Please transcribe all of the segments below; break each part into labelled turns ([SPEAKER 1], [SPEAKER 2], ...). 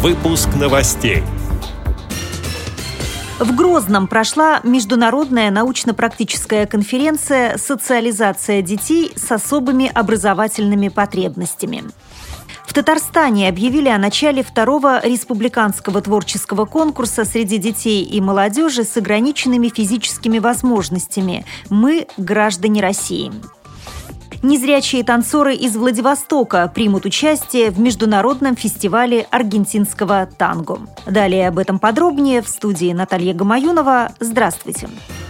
[SPEAKER 1] Выпуск новостей.
[SPEAKER 2] В Грозном прошла международная научно-практическая конференция «Социализация детей с особыми образовательными потребностями». В Татарстане объявили о начале второго республиканского творческого конкурса среди детей и молодежи с ограниченными физическими возможностями «Мы – граждане России». Незрячие танцоры из Владивостока примут участие в международном фестивале аргентинского танго. Далее об этом подробнее в студии Наталья Гамаюнова. Здравствуйте. Здравствуйте.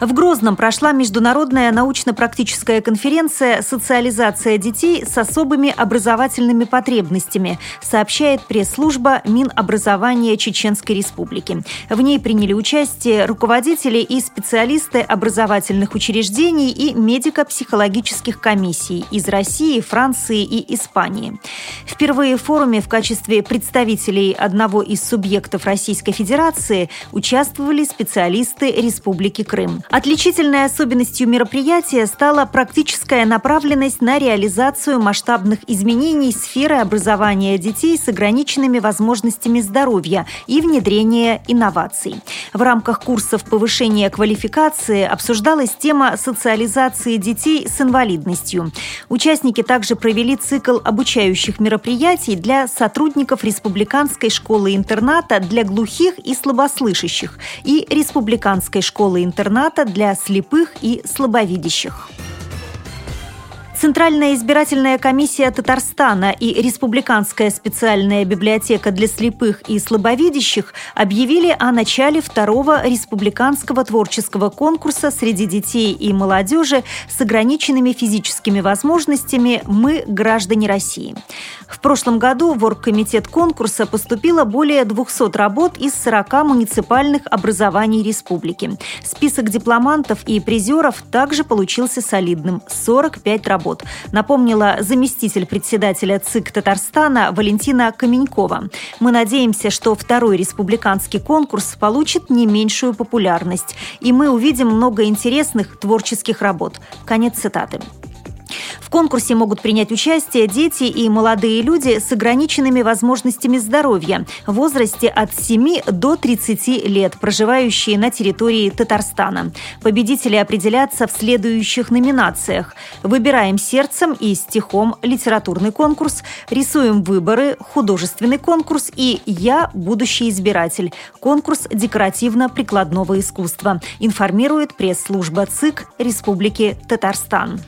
[SPEAKER 2] В Грозном прошла международная научно-практическая конференция «Социализация детей с особыми образовательными потребностями», сообщает пресс-служба Минобразования Чеченской Республики. В ней приняли участие руководители и специалисты образовательных учреждений и медико-психологических комиссий из России, Франции и Испании. Впервые в форуме в качестве представителей одного из субъектов Российской Федерации участвовали специалисты Республики Крым. Отличительной особенностью мероприятия стала практическая направленность на реализацию масштабных изменений сферы образования детей с ограниченными возможностями здоровья и внедрения инноваций. В рамках курсов повышения квалификации обсуждалась тема социализации детей с инвалидностью. Участники также провели цикл обучающих мероприятий для сотрудников Республиканской школы-интерната для глухих и слабослышащих и Республиканской школы-интерната для слепых и слабовидящих. Центральная избирательная комиссия Татарстана и Республиканская специальная библиотека для слепых и слабовидящих объявили о начале второго республиканского творческого конкурса среди детей и молодежи с ограниченными физическими возможностями «Мы – граждане России». В прошлом году в оргкомитет конкурса поступило более 200 работ из 40 муниципальных образований республики. Список дипломантов и призеров также получился солидным – 45 работ работ, напомнила заместитель председателя ЦИК Татарстана Валентина Каменькова. Мы надеемся, что второй республиканский конкурс получит не меньшую популярность, и мы увидим много интересных творческих работ. Конец цитаты. В конкурсе могут принять участие дети и молодые люди с ограниченными возможностями здоровья в возрасте от 7 до 30 лет, проживающие на территории Татарстана. Победители определятся в следующих номинациях. Выбираем сердцем и стихом литературный конкурс, рисуем выборы, художественный конкурс и «Я – будущий избиратель» – конкурс декоративно-прикладного искусства, информирует пресс-служба ЦИК Республики Татарстан.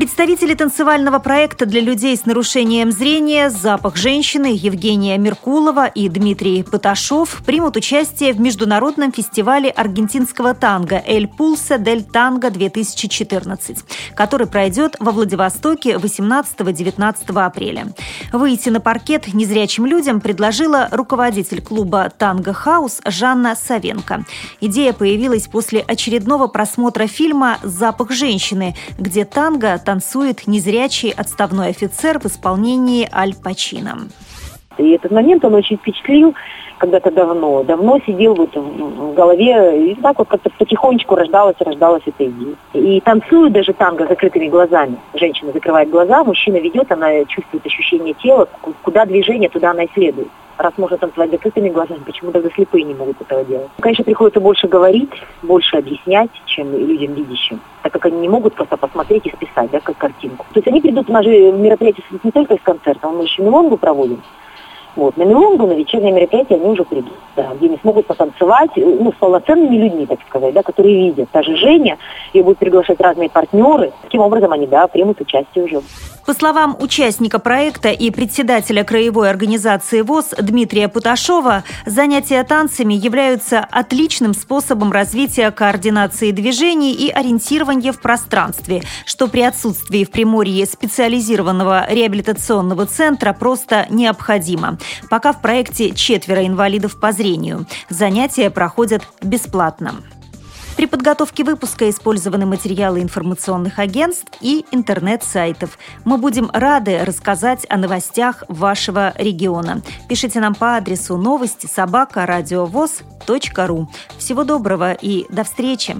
[SPEAKER 2] Представители танцевального проекта для людей с нарушением зрения «Запах женщины» Евгения Меркулова и Дмитрий Паташов примут участие в международном фестивале аргентинского танго «Эль Пулса дель Танго-2014», который пройдет во Владивостоке 18-19 апреля. Выйти на паркет незрячим людям предложила руководитель клуба «Танго Хаус» Жанна Савенко. Идея появилась после очередного просмотра фильма «Запах женщины», где танго танцует незрячий отставной офицер в исполнении Аль Пачино.
[SPEAKER 3] И этот момент он очень впечатлил когда-то давно. Давно сидел вот в голове, и так вот как-то потихонечку рождалась, рождалась эта идея. И танцует даже танго закрытыми глазами. Женщина закрывает глаза, мужчина ведет, она чувствует ощущение тела, куда движение, туда она и следует раз можно танцевать закрытыми глазами, почему тогда слепые не могут этого делать? Конечно, приходится больше говорить, больше объяснять, чем людям видящим, так как они не могут просто посмотреть и списать, да, как картинку. То есть они придут, у нас же мероприятие не только из концерта, мы еще мелонгу проводим, вот. На Мелонгу, на вечернее мероприятие они уже придут, да, где они смогут потанцевать ну, с полноценными людьми, так сказать, да, которые видят. Даже Женя, ее будут приглашать разные партнеры. Таким образом они, да, примут участие уже.
[SPEAKER 2] По словам участника проекта и председателя краевой организации ВОЗ Дмитрия Путашова, занятия танцами являются отличным способом развития координации движений и ориентирования в пространстве, что при отсутствии в Приморье специализированного реабилитационного центра просто необходимо. Пока в проекте четверо инвалидов по зрению. Занятия проходят бесплатно. При подготовке выпуска использованы материалы информационных агентств и интернет-сайтов. Мы будем рады рассказать о новостях вашего региона. Пишите нам по адресу новости собака ру. Всего доброго и до встречи!